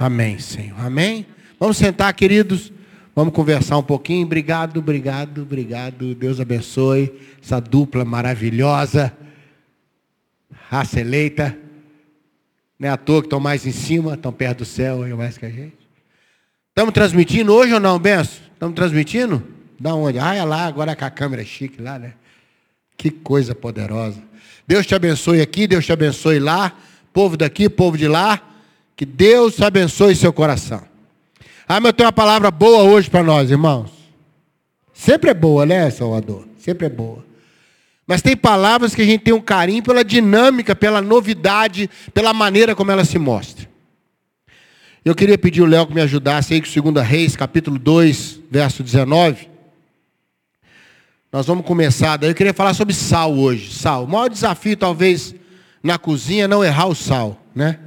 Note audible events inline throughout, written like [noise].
Amém, Senhor. Amém. Vamos sentar, queridos. Vamos conversar um pouquinho. Obrigado, obrigado, obrigado. Deus abençoe essa dupla maravilhosa. Raça eleita. Não é à toa que estão mais em cima, estão perto do céu, mais que a gente. Estamos transmitindo hoje ou não, Benção? Estamos transmitindo? Da onde? Ah, é lá, agora com a câmera chique lá, né? Que coisa poderosa. Deus te abençoe aqui, Deus te abençoe lá. Povo daqui, povo de lá. Que Deus abençoe seu coração. Ah, mas eu tenho uma palavra boa hoje para nós, irmãos. Sempre é boa, né, Salvador? Sempre é boa. Mas tem palavras que a gente tem um carinho pela dinâmica, pela novidade, pela maneira como ela se mostra. Eu queria pedir o Léo que me ajudasse aí com 2 Reis, capítulo 2, verso 19. Nós vamos começar daí. Eu queria falar sobre sal hoje. Sal. O maior desafio, talvez, na cozinha é não errar o sal, né?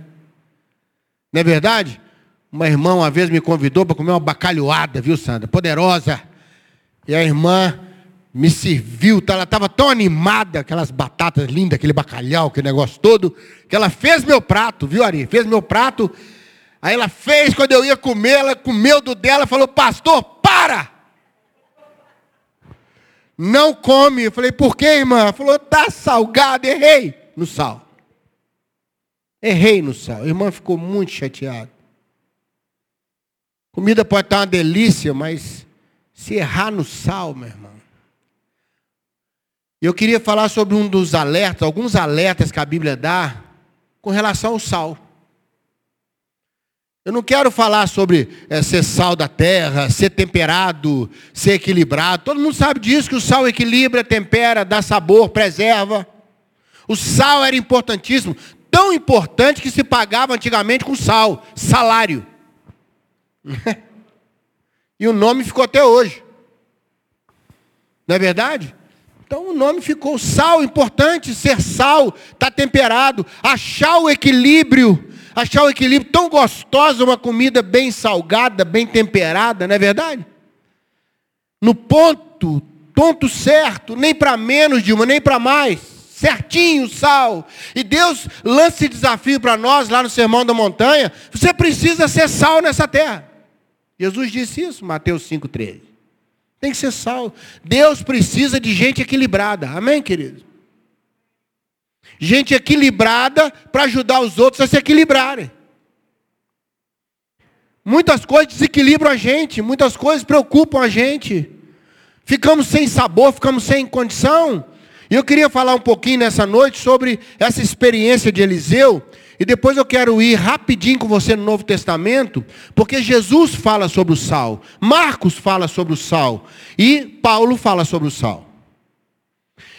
Não é verdade? Uma irmã uma vez me convidou para comer uma bacalhoada, viu, Sandra? Poderosa. E a irmã me serviu, tá? ela estava tão animada, aquelas batatas lindas, aquele bacalhau, aquele negócio todo, que ela fez meu prato, viu, Ari? Fez meu prato. Aí ela fez, quando eu ia comer, ela comeu do dela, falou, pastor, para! Não come. Eu falei, por quê, irmã? Ela falou, tá salgado, errei no sal. Errei no sal. A irmã ficou muito chateada. Comida pode estar uma delícia, mas se errar no sal, meu irmão. Eu queria falar sobre um dos alertas, alguns alertas que a Bíblia dá com relação ao sal. Eu não quero falar sobre é, ser sal da terra, ser temperado, ser equilibrado. Todo mundo sabe disso, que o sal equilibra, tempera, dá sabor, preserva. O sal era importantíssimo, tão importante que se pagava antigamente com sal, salário. [laughs] e o nome ficou até hoje. Não é verdade? Então o nome ficou sal, importante ser sal, tá temperado, achar o equilíbrio achar o equilíbrio tão gostosa, uma comida bem salgada, bem temperada, não é verdade? No ponto, ponto certo, nem para menos de uma, nem para mais, certinho o sal. E Deus lança esse desafio para nós lá no Sermão da Montanha: você precisa ser sal nessa terra. Jesus disse isso, Mateus 5,13. Tem que ser sal. Deus precisa de gente equilibrada. Amém, queridos? gente equilibrada para ajudar os outros a se equilibrarem. Muitas coisas desequilibram a gente, muitas coisas preocupam a gente. Ficamos sem sabor, ficamos sem condição. E eu queria falar um pouquinho nessa noite sobre essa experiência de Eliseu. E depois eu quero ir rapidinho com você no Novo Testamento, porque Jesus fala sobre o sal, Marcos fala sobre o sal e Paulo fala sobre o sal.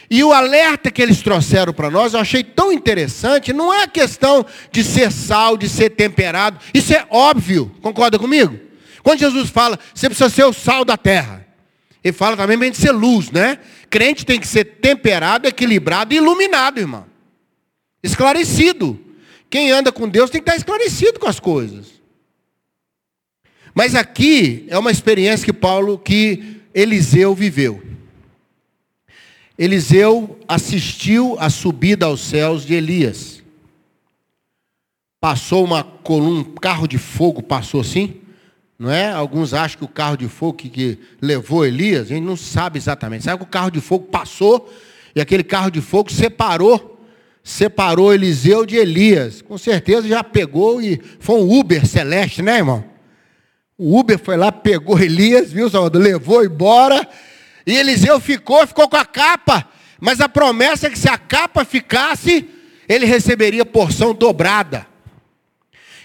E o alerta que eles trouxeram para nós, eu achei tão interessante, não é questão de ser sal, de ser temperado, isso é óbvio, concorda comigo? Quando Jesus fala, você precisa ser o sal da terra, ele fala também bem de ser luz, né? Crente tem que ser temperado, equilibrado e iluminado, irmão. Esclarecido. Quem anda com Deus tem que estar esclarecido com as coisas. Mas aqui é uma experiência que Paulo, que Eliseu viveu. Eliseu assistiu a subida aos céus de Elias. Passou uma coluna, um carro de fogo passou assim, não é? Alguns acham que o carro de fogo que, que levou Elias, a gente não sabe exatamente. Sabe que o carro de fogo passou e aquele carro de fogo separou, separou Eliseu de Elias. Com certeza já pegou e foi um Uber celeste, né, irmão? O Uber foi lá, pegou Elias, viu, Salvador? Levou embora e Eliseu ficou, ficou com a capa. Mas a promessa é que se a capa ficasse, ele receberia porção dobrada.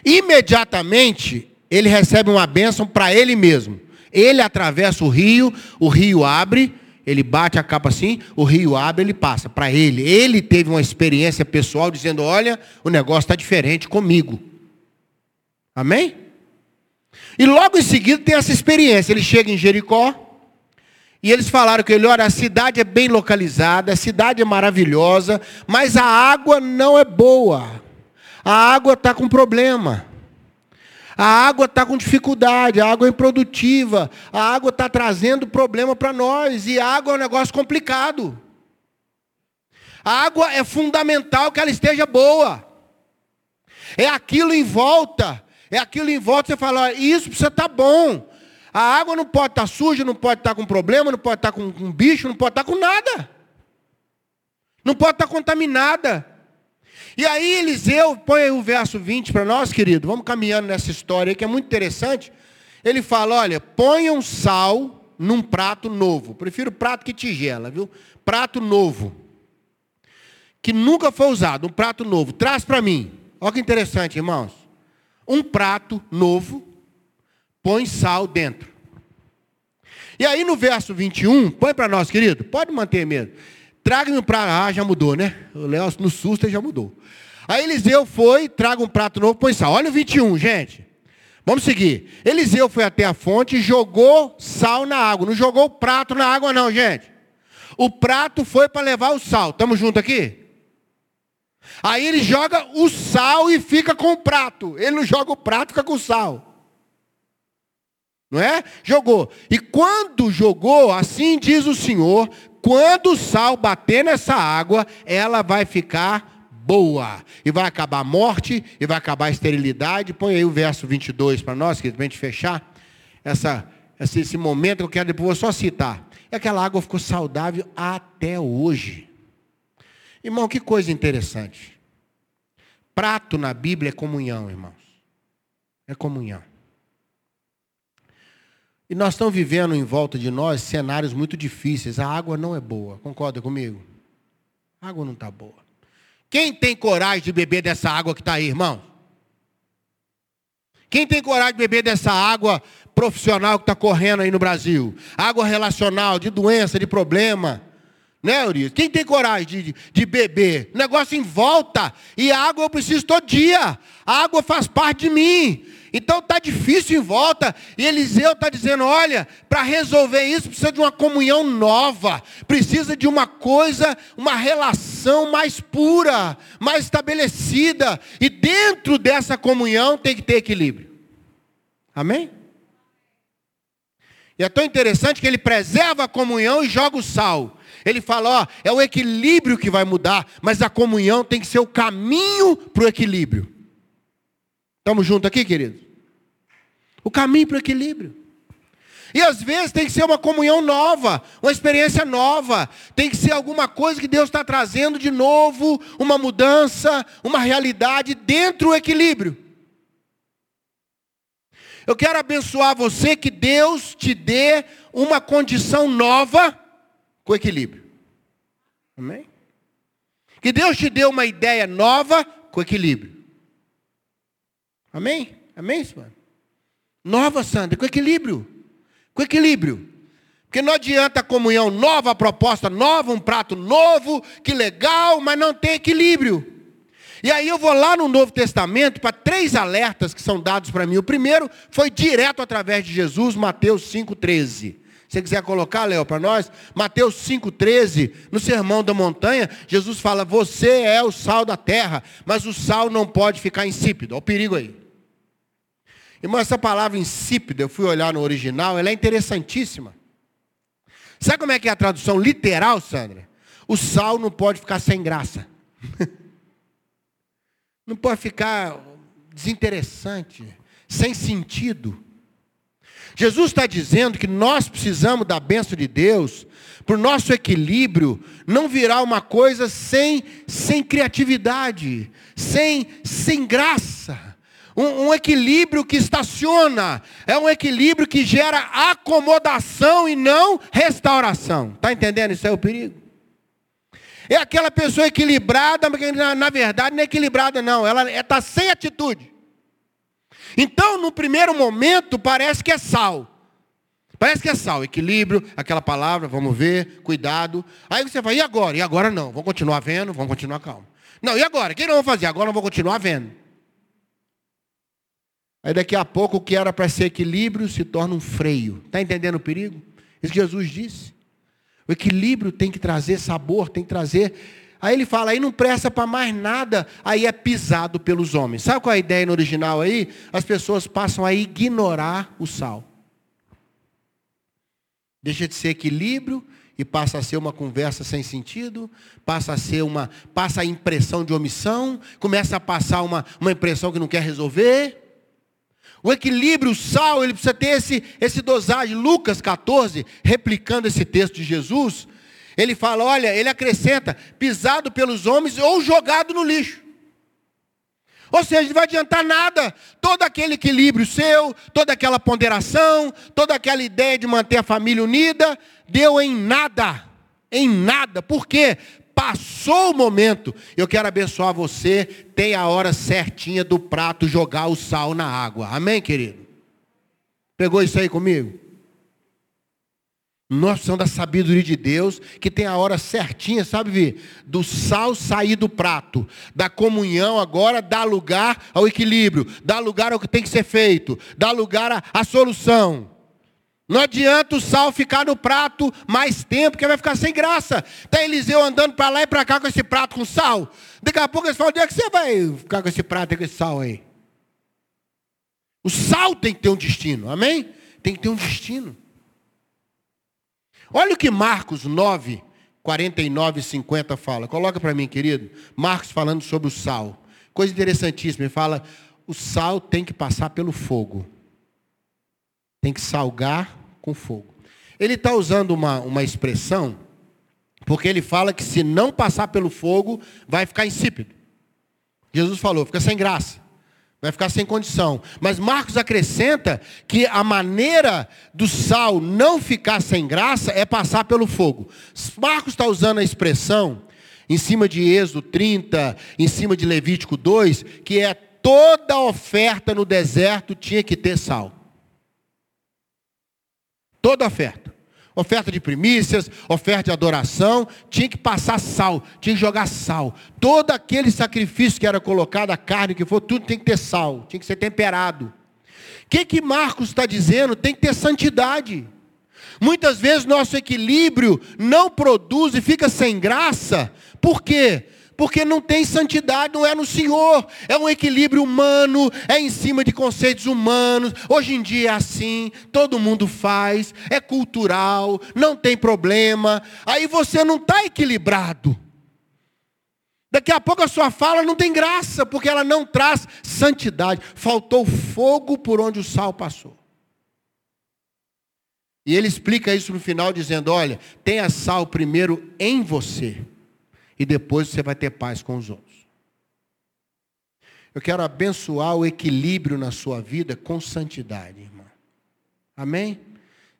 Imediatamente, ele recebe uma bênção para ele mesmo. Ele atravessa o rio, o rio abre, ele bate a capa assim, o rio abre, ele passa para ele. Ele teve uma experiência pessoal dizendo: Olha, o negócio está diferente comigo. Amém? E logo em seguida tem essa experiência. Ele chega em Jericó, e eles falaram que ele, olha, a cidade é bem localizada, a cidade é maravilhosa, mas a água não é boa. A água está com problema. A água está com dificuldade, a água é improdutiva, a água está trazendo problema para nós, e a água é um negócio complicado. A água é fundamental que ela esteja boa. É aquilo em volta É aquilo em volta, você fala, olha, isso precisa estar tá bom. A água não pode estar tá suja, não pode estar tá com problema, não pode estar com, com bicho, não pode estar com nada. Não pode estar contaminada. E aí Eliseu, põe o verso 20 para nós, querido. Vamos caminhando nessa história que é muito interessante. Ele fala, olha, ponham sal num prato novo. Prefiro prato que tigela, viu? Prato novo. Que nunca foi usado, um prato novo. Traz para mim. Olha que interessante, irmãos. Um prato novo, põe sal dentro. E aí no verso 21, põe para nós, querido. Pode manter mesmo. Traga-me um prato. Ah, já mudou, né? O Léo no susto já mudou. Aí Eliseu foi, traga um prato novo, põe sal. Olha o 21, gente. Vamos seguir. Eliseu foi até a fonte e jogou sal na água. Não jogou o prato na água, não, gente. O prato foi para levar o sal. Estamos juntos aqui? Aí ele joga o sal e fica com o prato. Ele não joga o prato, fica com o sal. Não é? Jogou. E quando jogou, assim diz o Senhor, quando o sal bater nessa água, ela vai ficar boa. E vai acabar a morte, e vai acabar a esterilidade. Põe aí o verso 22 para nós, que a gente fechar essa, esse, esse momento que eu quero depois vou só citar. E aquela água ficou saudável até hoje. Irmão, que coisa interessante. Prato na Bíblia é comunhão, irmãos. É comunhão. E nós estamos vivendo em volta de nós cenários muito difíceis. A água não é boa. Concorda comigo? A água não está boa. Quem tem coragem de beber dessa água que está aí, irmão? Quem tem coragem de beber dessa água profissional que está correndo aí no Brasil? Água relacional, de doença, de problema. Né, Eurias? Quem tem coragem de, de beber? negócio em volta. E a água eu preciso todo dia. A água faz parte de mim. Então está difícil em volta. E Eliseu está dizendo: olha, para resolver isso precisa de uma comunhão nova. Precisa de uma coisa, uma relação mais pura, mais estabelecida. E dentro dessa comunhão tem que ter equilíbrio. Amém? E é tão interessante que ele preserva a comunhão e joga o sal. Ele fala, ó, é o equilíbrio que vai mudar, mas a comunhão tem que ser o caminho para o equilíbrio. Estamos juntos aqui, querido? O caminho para o equilíbrio. E às vezes tem que ser uma comunhão nova, uma experiência nova, tem que ser alguma coisa que Deus está trazendo de novo, uma mudança, uma realidade dentro do equilíbrio. Eu quero abençoar você que Deus te dê uma condição nova com equilíbrio. Amém? Que Deus te dê uma ideia nova com equilíbrio. Amém? Amém, senhor? Nova, Sandra, com equilíbrio. Com equilíbrio. Porque não adianta a comunhão nova, a proposta nova, um prato novo, que legal, mas não tem equilíbrio. E aí eu vou lá no Novo Testamento para três alertas que são dados para mim. O primeiro foi direto através de Jesus, Mateus 5,13. Se você quiser colocar, Léo, para nós, Mateus 5,13, no Sermão da Montanha, Jesus fala: Você é o sal da terra, mas o sal não pode ficar insípido. Olha o perigo aí. Irmão, essa palavra insípida, eu fui olhar no original, ela é interessantíssima. Sabe como é que é a tradução literal, Sandra? O sal não pode ficar sem graça. [laughs] não pode ficar desinteressante, sem sentido. Jesus está dizendo que nós precisamos da bênção de Deus para o nosso equilíbrio não virar uma coisa sem, sem criatividade, sem, sem graça um, um equilíbrio que estaciona, é um equilíbrio que gera acomodação e não restauração. Está entendendo? Isso é o perigo. É aquela pessoa equilibrada, mas na, na verdade não é equilibrada, não. Ela está sem atitude. Então, no primeiro momento, parece que é sal. Parece que é sal, equilíbrio, aquela palavra, vamos ver, cuidado. Aí você fala, e agora? E agora não, vamos continuar vendo, vamos continuar calmo. Não, e agora? O que nós vamos fazer? Agora nós vamos continuar vendo. Aí daqui a pouco o que era para ser equilíbrio se torna um freio. Está entendendo o perigo? Isso que Jesus disse. O equilíbrio tem que trazer sabor, tem que trazer. Aí ele fala, aí não presta para mais nada, aí é pisado pelos homens. Sabe qual é a ideia no original aí? As pessoas passam a ignorar o sal. Deixa de ser equilíbrio e passa a ser uma conversa sem sentido, passa a ser uma, passa a impressão de omissão, começa a passar uma, uma impressão que não quer resolver. O equilíbrio, o sal, ele precisa ter esse, esse dosagem. Lucas 14, replicando esse texto de Jesus, ele fala: olha, ele acrescenta, pisado pelos homens ou jogado no lixo. Ou seja, não vai adiantar nada. Todo aquele equilíbrio seu, toda aquela ponderação, toda aquela ideia de manter a família unida, deu em nada. Em nada. Por quê? Passou o momento. Eu quero abençoar você. Tem a hora certinha do prato jogar o sal na água. Amém, querido? Pegou isso aí comigo? Nós precisamos da sabedoria de Deus, que tem a hora certinha, sabe, Vi? Do sal sair do prato, da comunhão agora dá lugar ao equilíbrio, dá lugar ao que tem que ser feito, dá lugar à solução. Não adianta o sal ficar no prato mais tempo, que vai ficar sem graça. Está Eliseu andando para lá e para cá com esse prato com sal. Daqui a pouco eles falam, onde é que você vai ficar com esse prato e com esse sal aí? O sal tem que ter um destino, amém? Tem que ter um destino. Olha o que Marcos 9, 49 e 50 fala. Coloca para mim, querido. Marcos falando sobre o sal. Coisa interessantíssima. Ele fala: o sal tem que passar pelo fogo. Tem que salgar com fogo. Ele está usando uma, uma expressão, porque ele fala que se não passar pelo fogo, vai ficar insípido. Jesus falou, fica sem graça. Vai ficar sem condição. Mas Marcos acrescenta que a maneira do sal não ficar sem graça é passar pelo fogo. Marcos está usando a expressão em cima de Êxodo 30, em cima de Levítico 2, que é toda oferta no deserto tinha que ter sal. Toda oferta oferta de primícias, oferta de adoração, tinha que passar sal, tinha que jogar sal. Todo aquele sacrifício que era colocado, a carne que for, tudo tem que ter sal, tinha que ser temperado. O que, que Marcos está dizendo? Tem que ter santidade. Muitas vezes nosso equilíbrio não produz e fica sem graça. Por quê? Porque não tem santidade, não é no Senhor, é um equilíbrio humano, é em cima de conceitos humanos. Hoje em dia é assim, todo mundo faz, é cultural, não tem problema. Aí você não está equilibrado. Daqui a pouco a sua fala não tem graça, porque ela não traz santidade. Faltou fogo por onde o sal passou. E ele explica isso no final dizendo: olha, tenha sal primeiro em você e depois você vai ter paz com os outros. Eu quero abençoar o equilíbrio na sua vida com santidade, irmão. Amém?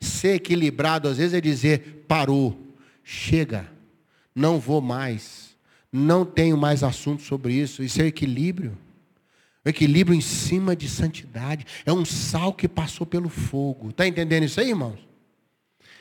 Ser equilibrado às vezes é dizer: parou, chega, não vou mais, não tenho mais assunto sobre isso. Isso é equilíbrio. O equilíbrio em cima de santidade. É um sal que passou pelo fogo. Está entendendo isso aí, irmãos?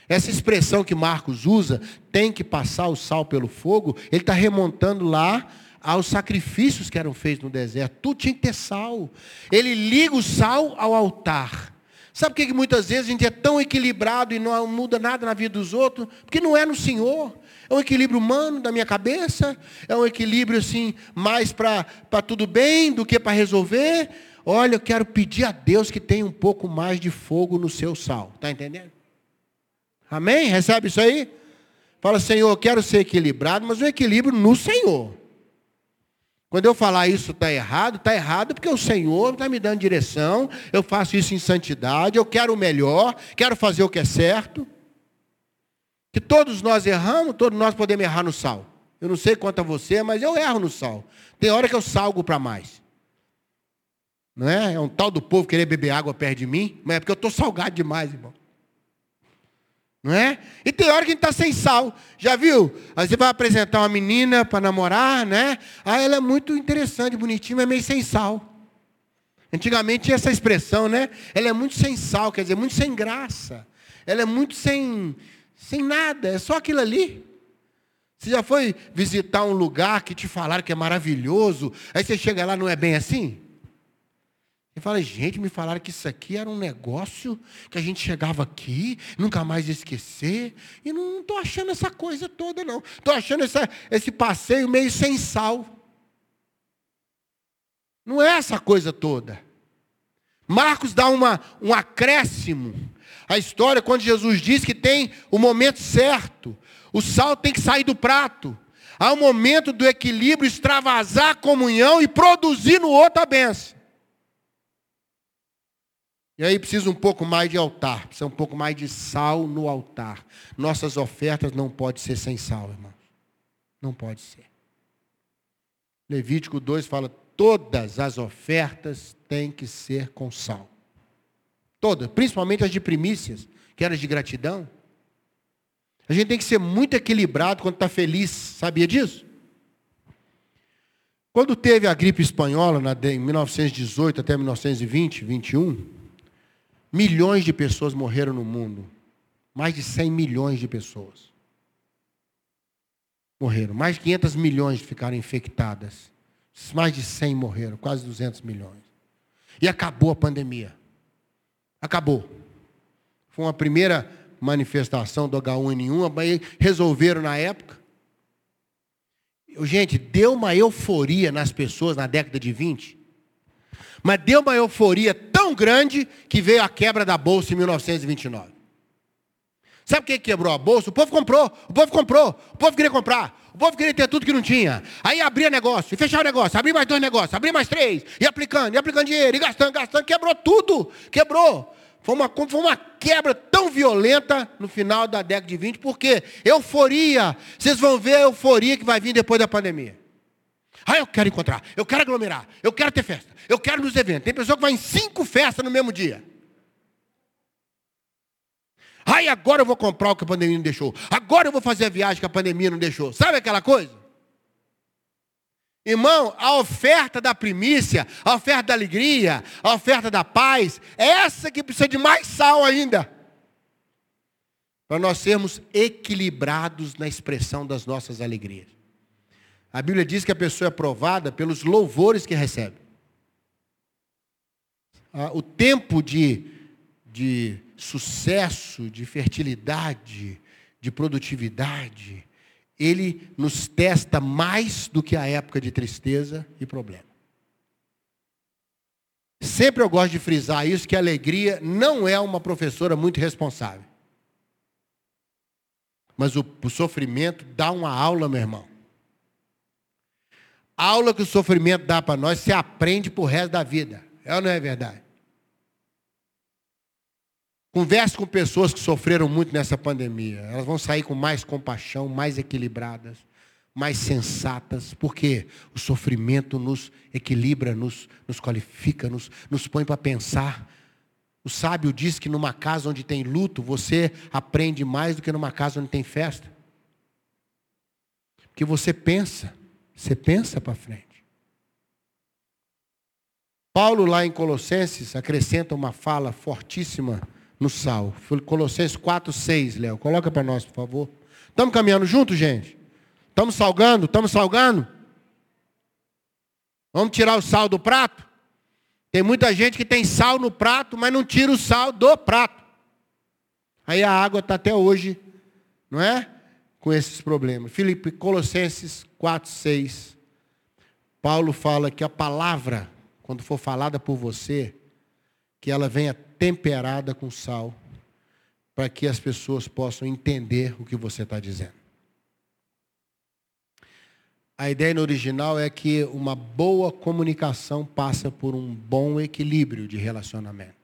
Essa expressão que Marcos usa, tem que passar o sal pelo fogo, ele está remontando lá aos sacrifícios que eram feitos no deserto. Tudo tinha que ter sal. Ele liga o sal ao altar. Sabe por que muitas vezes a gente é tão equilibrado e não muda nada na vida dos outros? Porque não é no Senhor. É um equilíbrio humano da minha cabeça, é um equilíbrio assim, mais para tudo bem do que para resolver. Olha, eu quero pedir a Deus que tenha um pouco mais de fogo no seu sal. Está entendendo? Amém? Recebe isso aí? Fala, Senhor, eu quero ser equilibrado, mas o equilíbrio no Senhor. Quando eu falar isso está errado, está errado porque o Senhor está me dando direção, eu faço isso em santidade, eu quero o melhor, quero fazer o que é certo. Que todos nós erramos, todos nós podemos errar no sal. Eu não sei quanto a você, mas eu erro no sal. Tem hora que eu salgo para mais. Não é? É um tal do povo querer beber água perto de mim, mas é porque eu estou salgado demais, irmão. Não é? E tem hora que a gente está sem sal. Já viu? Aí você vai apresentar uma menina para namorar, né? Ah, ela é muito interessante, bonitinha, mas meio sem sal. Antigamente tinha essa expressão, né? Ela é muito sem sal, quer dizer, muito sem graça. Ela é muito sem, sem nada, é só aquilo ali. Você já foi visitar um lugar que te falaram que é maravilhoso, aí você chega lá, não é bem assim? Ele fala, gente, me falaram que isso aqui era um negócio que a gente chegava aqui, nunca mais esquecer. E não estou achando essa coisa toda, não. Estou achando essa, esse passeio meio sem sal. Não é essa coisa toda. Marcos dá uma, um acréscimo à história quando Jesus diz que tem o momento certo. O sal tem que sair do prato. Há um momento do equilíbrio, extravasar a comunhão e produzir no outro a bênção. E aí precisa um pouco mais de altar, precisa um pouco mais de sal no altar. Nossas ofertas não podem ser sem sal, irmãos. Não pode ser. Levítico 2 fala: todas as ofertas têm que ser com sal. Todas, principalmente as de primícias, que eram de gratidão. A gente tem que ser muito equilibrado quando está feliz, sabia disso? Quando teve a gripe espanhola, em 1918 até 1920, 21, milhões de pessoas morreram no mundo. Mais de 100 milhões de pessoas morreram. Mais de 500 milhões ficaram infectadas. Mais de 100 morreram, quase 200 milhões. E acabou a pandemia. Acabou. Foi uma primeira manifestação do H1N1, mas resolveram na época. Gente, deu uma euforia nas pessoas na década de 20, mas deu uma euforia tão grande que veio a quebra da bolsa em 1929. Sabe o que quebrou a bolsa? O povo comprou, o povo comprou, o povo queria comprar, o povo queria ter tudo que não tinha. Aí abria negócio, e fechava negócio, abria mais dois negócios, abria mais três, e aplicando, e aplicando dinheiro, e gastando, gastando, quebrou tudo, quebrou. Foi uma, foi uma quebra tão violenta no final da década de 20, porque euforia, vocês vão ver a euforia que vai vir depois da pandemia. Ah, eu quero encontrar, eu quero aglomerar, eu quero ter festa, eu quero nos eventos. Tem pessoa que vai em cinco festas no mesmo dia. Ai, agora eu vou comprar o que a pandemia não deixou. Agora eu vou fazer a viagem que a pandemia não deixou. Sabe aquela coisa? Irmão, a oferta da primícia, a oferta da alegria, a oferta da paz, é essa que precisa de mais sal ainda. Para nós sermos equilibrados na expressão das nossas alegrias. A Bíblia diz que a pessoa é provada pelos louvores que recebe. Ah, o tempo de, de sucesso, de fertilidade, de produtividade, ele nos testa mais do que a época de tristeza e problema. Sempre eu gosto de frisar isso, que a alegria não é uma professora muito responsável. Mas o, o sofrimento dá uma aula, meu irmão. A aula que o sofrimento dá para nós, você aprende para o resto da vida. É ou não é verdade? Converse com pessoas que sofreram muito nessa pandemia. Elas vão sair com mais compaixão, mais equilibradas, mais sensatas, porque o sofrimento nos equilibra, nos, nos qualifica, nos, nos põe para pensar. O sábio diz que numa casa onde tem luto, você aprende mais do que numa casa onde tem festa. Porque você pensa, você pensa para frente. Paulo, lá em Colossenses, acrescenta uma fala fortíssima no sal. Colossenses 4, 6, Léo. Coloca para nós, por favor. Estamos caminhando juntos, gente? Estamos salgando? Estamos salgando? Vamos tirar o sal do prato? Tem muita gente que tem sal no prato, mas não tira o sal do prato. Aí a água está até hoje, não é? Com esses problemas. Filipe, Colossenses 4, 6. Paulo fala que a palavra, quando for falada por você, que ela venha temperada com sal, para que as pessoas possam entender o que você está dizendo. A ideia no original é que uma boa comunicação passa por um bom equilíbrio de relacionamento.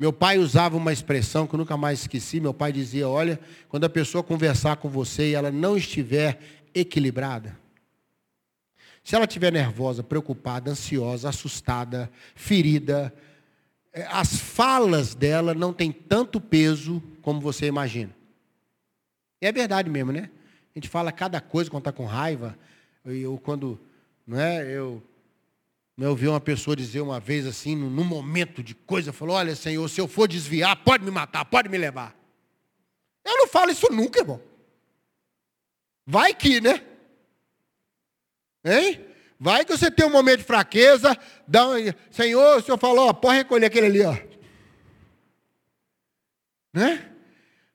Meu pai usava uma expressão que eu nunca mais esqueci. Meu pai dizia: Olha, quando a pessoa conversar com você e ela não estiver equilibrada, se ela estiver nervosa, preocupada, ansiosa, assustada, ferida, eh, as falas dela não têm tanto peso como você imagina. E é verdade mesmo, né? A gente fala cada coisa quando está com raiva. Eu quando, não é? Eu, eu ouvi uma pessoa dizer uma vez assim, num momento de coisa, falou: Olha, Senhor, se eu for desviar, pode me matar, pode me levar. Eu não falo isso nunca, irmão. Vai que, né? Hein? Vai que você tem um momento de fraqueza, dá um, Senhor, o Senhor falou, ó, pode recolher aquele ali, ó. Né?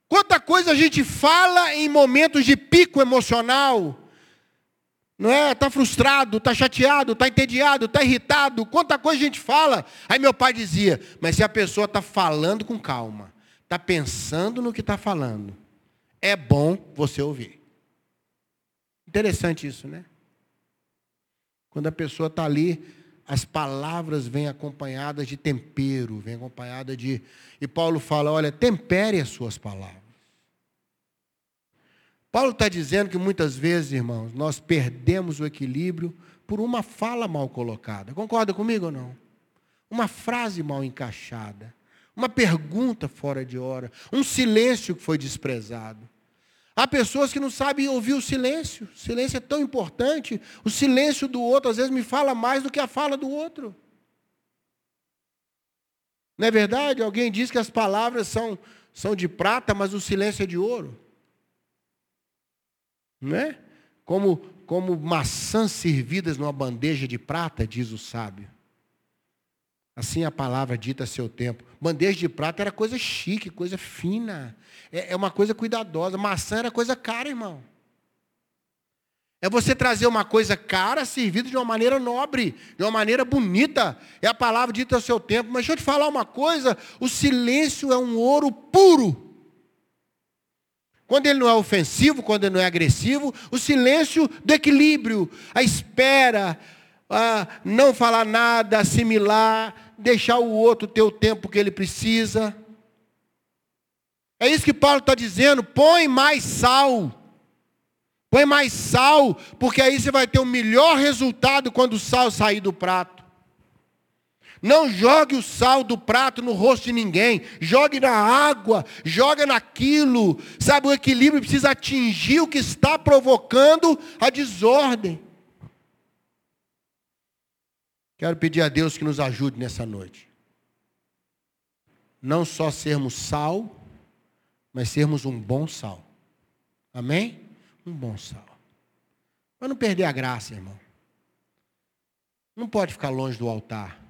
Quanta coisa a gente fala em momentos de pico emocional. Não é? Está frustrado, está chateado, está entediado, está irritado. Quanta coisa a gente fala. Aí meu pai dizia, mas se a pessoa está falando com calma, está pensando no que está falando, é bom você ouvir. Interessante isso, né? Quando a pessoa está ali as palavras vêm acompanhadas de tempero, vêm acompanhadas de. E Paulo fala: olha, tempere as suas palavras. Paulo está dizendo que muitas vezes, irmãos, nós perdemos o equilíbrio por uma fala mal colocada. Concorda comigo ou não? Uma frase mal encaixada, uma pergunta fora de hora, um silêncio que foi desprezado. Há pessoas que não sabem ouvir o silêncio. O silêncio é tão importante. O silêncio do outro às vezes me fala mais do que a fala do outro. Não é verdade? Alguém diz que as palavras são, são de prata, mas o silêncio é de ouro. Não é? Como, como maçãs servidas numa bandeja de prata, diz o sábio. Assim a palavra dita a seu tempo. Bandeja de prata era coisa chique, coisa fina. É, é uma coisa cuidadosa. Maçã era coisa cara, irmão. É você trazer uma coisa cara servida de uma maneira nobre, de uma maneira bonita. É a palavra dita ao seu tempo. Mas deixa eu te falar uma coisa: o silêncio é um ouro puro. Quando ele não é ofensivo, quando ele não é agressivo, o silêncio do equilíbrio, a espera, a não falar nada, assimilar, deixar o outro ter o tempo que ele precisa. É isso que Paulo está dizendo. Põe mais sal. Põe mais sal, porque aí você vai ter o melhor resultado quando o sal sair do prato. Não jogue o sal do prato no rosto de ninguém. Jogue na água, joga naquilo. Sabe, o equilíbrio precisa atingir o que está provocando a desordem. Quero pedir a Deus que nos ajude nessa noite. Não só sermos sal, mas sermos um bom sal. Amém? Um bom sal. Para não perder a graça, irmão. Não pode ficar longe do altar.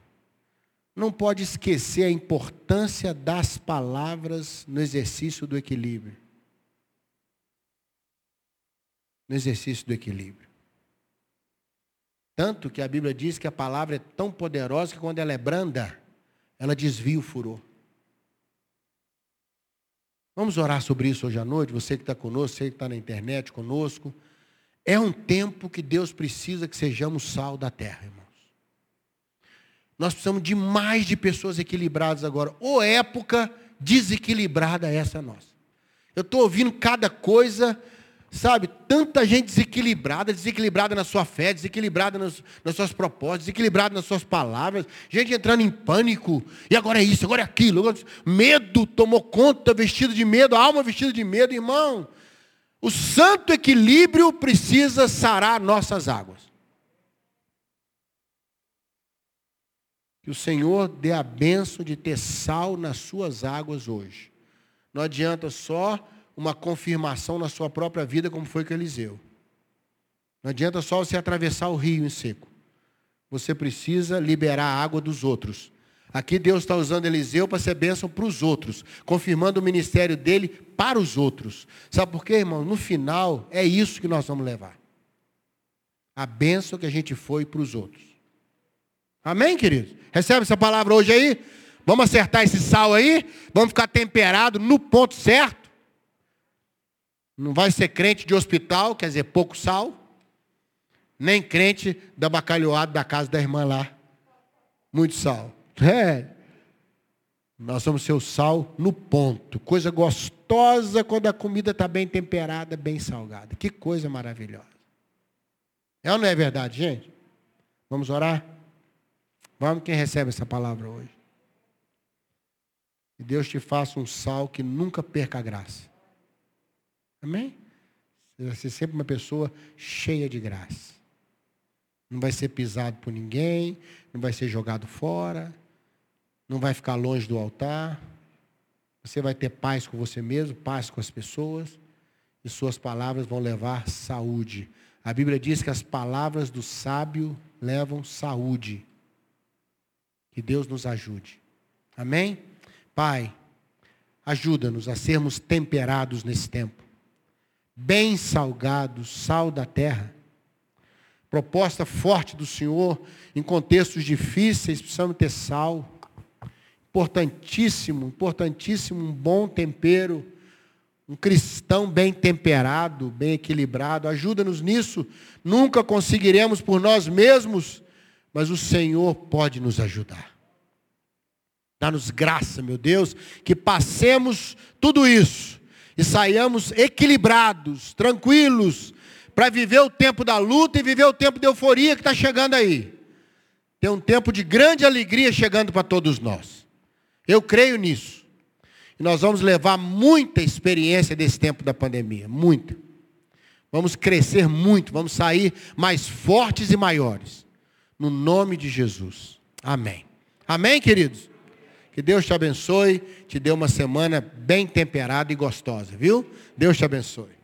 Não pode esquecer a importância das palavras no exercício do equilíbrio. No exercício do equilíbrio. Tanto que a Bíblia diz que a palavra é tão poderosa que quando ela é branda, ela desvia o furor. Vamos orar sobre isso hoje à noite, você que está conosco, você que está na internet conosco. É um tempo que Deus precisa que sejamos sal da terra, irmãos. Nós precisamos de mais de pessoas equilibradas agora. Ou época desequilibrada essa nossa. Eu estou ouvindo cada coisa Sabe, tanta gente desequilibrada, desequilibrada na sua fé, desequilibrada nas, nas suas propostas, desequilibrada nas suas palavras, gente entrando em pânico, e agora é isso, agora é aquilo. Agora, medo tomou conta, vestido de medo, alma vestida de medo, irmão. O santo equilíbrio precisa sarar nossas águas. Que o Senhor dê a benção de ter sal nas suas águas hoje. Não adianta só uma confirmação na sua própria vida, como foi com Eliseu. Não adianta só você atravessar o rio em seco. Você precisa liberar a água dos outros. Aqui Deus está usando Eliseu para ser bênção para os outros, confirmando o ministério dele para os outros. Sabe por quê, irmão? No final, é isso que nós vamos levar. A bênção que a gente foi para os outros. Amém, queridos? Recebe essa palavra hoje aí? Vamos acertar esse sal aí? Vamos ficar temperado no ponto certo? Não vai ser crente de hospital, quer dizer, pouco sal, nem crente da bacalhoada da casa da irmã lá. Muito sal. É. Nós vamos ser o sal no ponto. Coisa gostosa quando a comida está bem temperada, bem salgada. Que coisa maravilhosa. É ou não é verdade, gente? Vamos orar? Vamos quem recebe essa palavra hoje. Que Deus te faça um sal que nunca perca a graça. Amém? Você vai ser sempre uma pessoa cheia de graça. Não vai ser pisado por ninguém, não vai ser jogado fora, não vai ficar longe do altar. Você vai ter paz com você mesmo, paz com as pessoas, e suas palavras vão levar saúde. A Bíblia diz que as palavras do sábio levam saúde. Que Deus nos ajude. Amém? Pai, ajuda-nos a sermos temperados nesse tempo bem salgado, sal da terra. Proposta forte do Senhor, em contextos difíceis, precisamos ter sal. Importantíssimo, importantíssimo, um bom tempero. Um cristão bem temperado, bem equilibrado. Ajuda-nos nisso. Nunca conseguiremos por nós mesmos mas o Senhor pode nos ajudar. Dá-nos graça, meu Deus, que passemos tudo isso e saiamos equilibrados, tranquilos, para viver o tempo da luta e viver o tempo de euforia que está chegando aí. Tem um tempo de grande alegria chegando para todos nós. Eu creio nisso. E nós vamos levar muita experiência desse tempo da pandemia, muita. Vamos crescer muito, vamos sair mais fortes e maiores. No nome de Jesus. Amém. Amém, queridos? Que Deus te abençoe, te dê uma semana bem temperada e gostosa, viu? Deus te abençoe.